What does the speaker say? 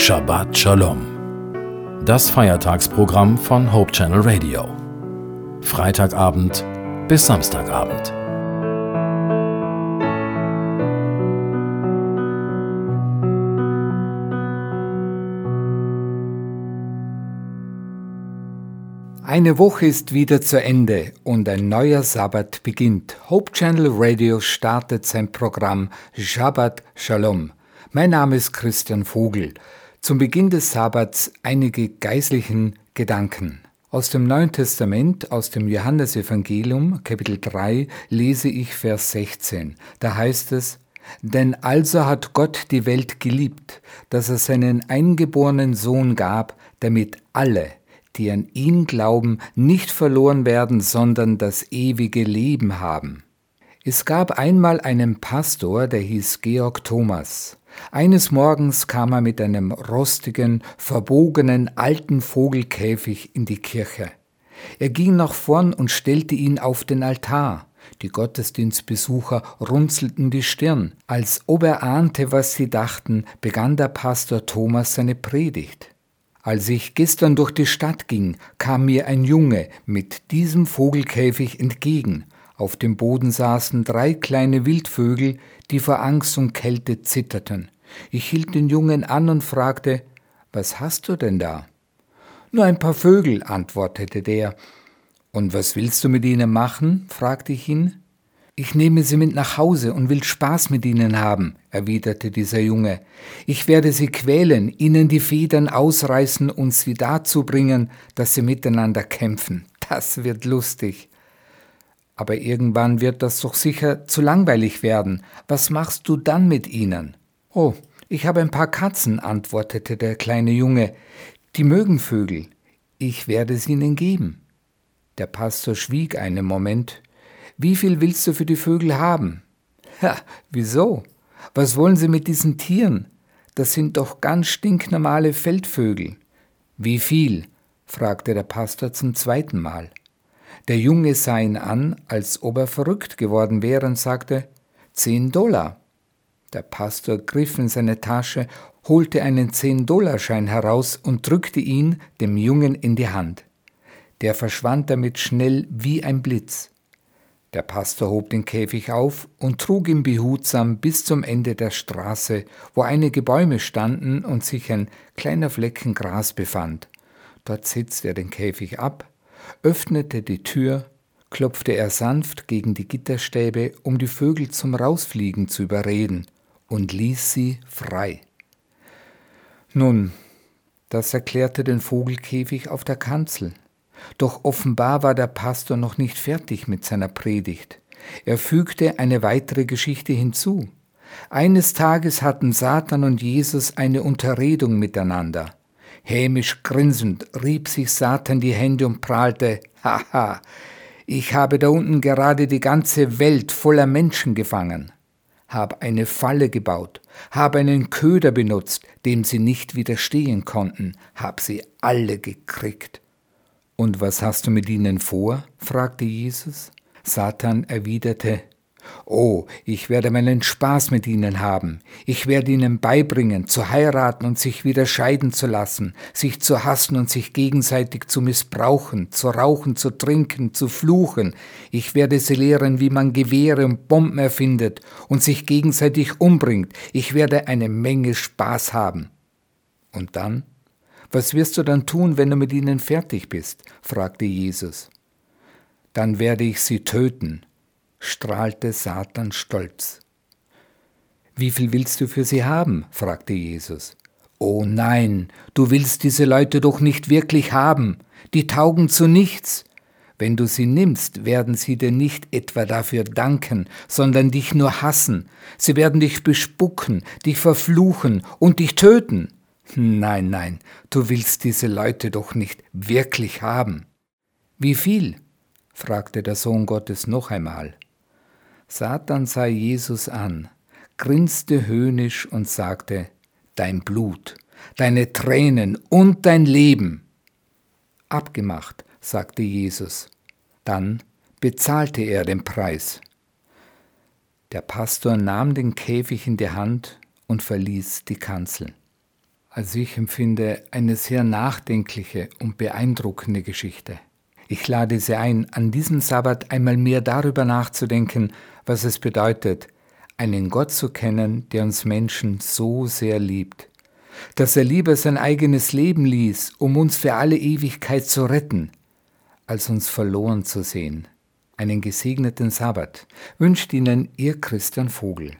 Shabbat Shalom. Das Feiertagsprogramm von Hope Channel Radio. Freitagabend bis Samstagabend. Eine Woche ist wieder zu Ende und ein neuer Sabbat beginnt. Hope Channel Radio startet sein Programm Shabbat Shalom. Mein Name ist Christian Vogel. Zum Beginn des Sabbats einige geistlichen Gedanken. Aus dem Neuen Testament, aus dem Johannesevangelium, Kapitel 3, lese ich Vers 16. Da heißt es, denn also hat Gott die Welt geliebt, dass er seinen eingeborenen Sohn gab, damit alle, die an ihn glauben, nicht verloren werden, sondern das ewige Leben haben. Es gab einmal einen Pastor, der hieß Georg Thomas. Eines Morgens kam er mit einem rostigen, verbogenen alten Vogelkäfig in die Kirche. Er ging nach vorn und stellte ihn auf den Altar. Die Gottesdienstbesucher runzelten die Stirn. Als ob er ahnte, was sie dachten, begann der Pastor Thomas seine Predigt. Als ich gestern durch die Stadt ging, kam mir ein Junge mit diesem Vogelkäfig entgegen. Auf dem Boden saßen drei kleine Wildvögel, die vor Angst und Kälte zitterten. Ich hielt den Jungen an und fragte, was hast du denn da? Nur ein paar Vögel, antwortete der. Und was willst du mit ihnen machen? fragte ich ihn. Ich nehme sie mit nach Hause und will Spaß mit ihnen haben, erwiderte dieser Junge. Ich werde sie quälen, ihnen die Federn ausreißen und sie dazu bringen, dass sie miteinander kämpfen. Das wird lustig. Aber irgendwann wird das doch sicher zu langweilig werden. Was machst du dann mit ihnen? Oh, ich habe ein paar Katzen, antwortete der kleine Junge. Die mögen Vögel. Ich werde sie ihnen geben. Der Pastor schwieg einen Moment. Wie viel willst du für die Vögel haben? Ja, wieso? Was wollen sie mit diesen Tieren? Das sind doch ganz stinknormale Feldvögel. Wie viel? fragte der Pastor zum zweiten Mal. Der Junge sah ihn an, als ob er verrückt geworden wäre und sagte, zehn Dollar. Der Pastor griff in seine Tasche, holte einen Zehn-Dollar-Schein heraus und drückte ihn dem Jungen in die Hand. Der verschwand damit schnell wie ein Blitz. Der Pastor hob den Käfig auf und trug ihn behutsam bis zum Ende der Straße, wo einige Bäume standen und sich ein kleiner Flecken Gras befand. Dort setzte er den Käfig ab, öffnete die Tür, klopfte er sanft gegen die Gitterstäbe, um die Vögel zum Rausfliegen zu überreden, und ließ sie frei. Nun, das erklärte den Vogelkäfig auf der Kanzel. Doch offenbar war der Pastor noch nicht fertig mit seiner Predigt. Er fügte eine weitere Geschichte hinzu. Eines Tages hatten Satan und Jesus eine Unterredung miteinander. Hämisch grinsend rieb sich Satan die Hände und prahlte, Haha, ich habe da unten gerade die ganze Welt voller Menschen gefangen, habe eine Falle gebaut, habe einen Köder benutzt, dem sie nicht widerstehen konnten, hab sie alle gekriegt. Und was hast du mit ihnen vor? fragte Jesus. Satan erwiderte, Oh, ich werde meinen Spaß mit ihnen haben. Ich werde ihnen beibringen, zu heiraten und sich wieder scheiden zu lassen, sich zu hassen und sich gegenseitig zu missbrauchen, zu rauchen, zu trinken, zu fluchen. Ich werde sie lehren, wie man Gewehre und Bomben erfindet und sich gegenseitig umbringt. Ich werde eine Menge Spaß haben. Und dann? Was wirst du dann tun, wenn du mit ihnen fertig bist? fragte Jesus. Dann werde ich sie töten, strahlte Satan stolz. Wie viel willst du für sie haben? fragte Jesus. Oh nein, du willst diese Leute doch nicht wirklich haben, die taugen zu nichts. Wenn du sie nimmst, werden sie dir nicht etwa dafür danken, sondern dich nur hassen. Sie werden dich bespucken, dich verfluchen und dich töten. Nein, nein, du willst diese Leute doch nicht wirklich haben. Wie viel? fragte der Sohn Gottes noch einmal. Satan sah Jesus an, grinste höhnisch und sagte, Dein Blut, deine Tränen und dein Leben. Abgemacht, sagte Jesus. Dann bezahlte er den Preis. Der Pastor nahm den Käfig in die Hand und verließ die Kanzel. Also ich empfinde eine sehr nachdenkliche und beeindruckende Geschichte. Ich lade Sie ein, an diesem Sabbat einmal mehr darüber nachzudenken, was es bedeutet, einen Gott zu kennen, der uns Menschen so sehr liebt, dass er lieber sein eigenes Leben ließ, um uns für alle Ewigkeit zu retten, als uns verloren zu sehen. Einen gesegneten Sabbat wünscht Ihnen Ihr Christian Vogel.